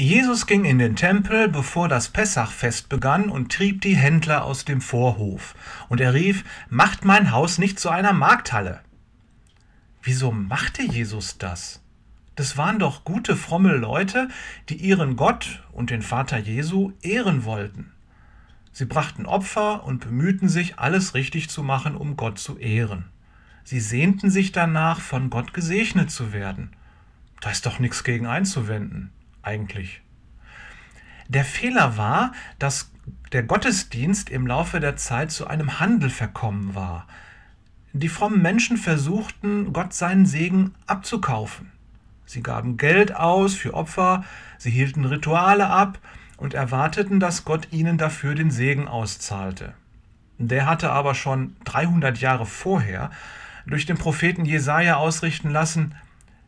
Jesus ging in den Tempel, bevor das Pessachfest begann, und trieb die Händler aus dem Vorhof. Und er rief, Macht mein Haus nicht zu einer Markthalle. Wieso machte Jesus das? Das waren doch gute, fromme Leute, die ihren Gott und den Vater Jesu ehren wollten. Sie brachten Opfer und bemühten sich, alles richtig zu machen, um Gott zu ehren. Sie sehnten sich danach, von Gott gesegnet zu werden. Da ist doch nichts gegen einzuwenden, eigentlich. Der Fehler war, dass der Gottesdienst im Laufe der Zeit zu einem Handel verkommen war. Die frommen Menschen versuchten, Gott seinen Segen abzukaufen. Sie gaben Geld aus für Opfer, sie hielten Rituale ab und erwarteten, dass Gott ihnen dafür den Segen auszahlte. Der hatte aber schon 300 Jahre vorher durch den Propheten Jesaja ausrichten lassen: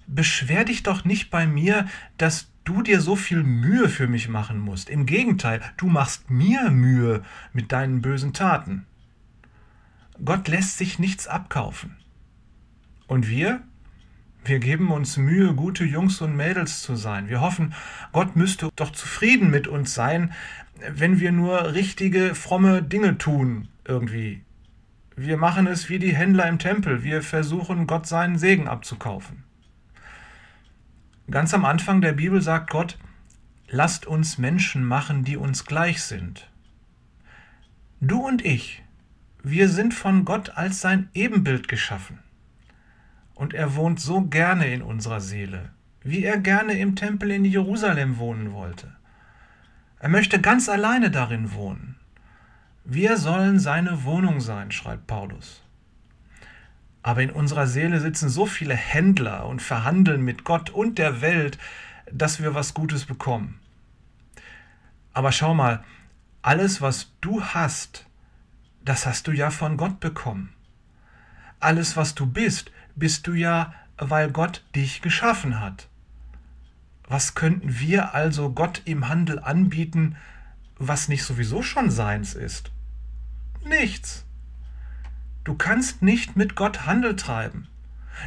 Beschwer dich doch nicht bei mir, dass du dir so viel Mühe für mich machen musst. Im Gegenteil, du machst mir Mühe mit deinen bösen Taten. Gott lässt sich nichts abkaufen. Und wir? Wir geben uns Mühe, gute Jungs und Mädels zu sein. Wir hoffen, Gott müsste doch zufrieden mit uns sein, wenn wir nur richtige, fromme Dinge tun, irgendwie. Wir machen es wie die Händler im Tempel. Wir versuchen, Gott seinen Segen abzukaufen. Ganz am Anfang der Bibel sagt Gott, lasst uns Menschen machen, die uns gleich sind. Du und ich, wir sind von Gott als sein Ebenbild geschaffen. Und er wohnt so gerne in unserer Seele, wie er gerne im Tempel in Jerusalem wohnen wollte. Er möchte ganz alleine darin wohnen. Wir sollen seine Wohnung sein, schreibt Paulus. Aber in unserer Seele sitzen so viele Händler und verhandeln mit Gott und der Welt, dass wir was Gutes bekommen. Aber schau mal, alles, was du hast, das hast du ja von Gott bekommen. Alles, was du bist, bist du ja, weil Gott dich geschaffen hat. Was könnten wir also Gott im Handel anbieten, was nicht sowieso schon seins ist? Nichts. Du kannst nicht mit Gott Handel treiben.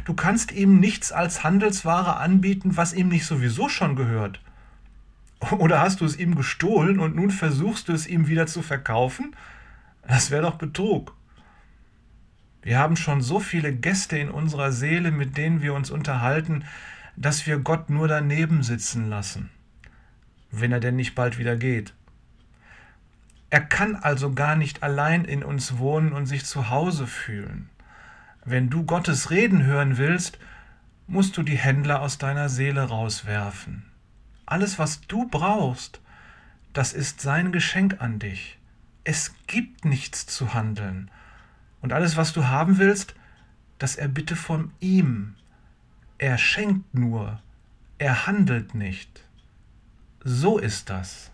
Du kannst ihm nichts als Handelsware anbieten, was ihm nicht sowieso schon gehört. Oder hast du es ihm gestohlen und nun versuchst du es ihm wieder zu verkaufen? Das wäre doch Betrug. Wir haben schon so viele Gäste in unserer Seele, mit denen wir uns unterhalten, dass wir Gott nur daneben sitzen lassen, wenn er denn nicht bald wieder geht. Er kann also gar nicht allein in uns wohnen und sich zu Hause fühlen. Wenn du Gottes Reden hören willst, musst du die Händler aus deiner Seele rauswerfen. Alles, was du brauchst, das ist sein Geschenk an dich. Es gibt nichts zu handeln. Und alles, was du haben willst, das erbitte von ihm. Er schenkt nur, er handelt nicht. So ist das.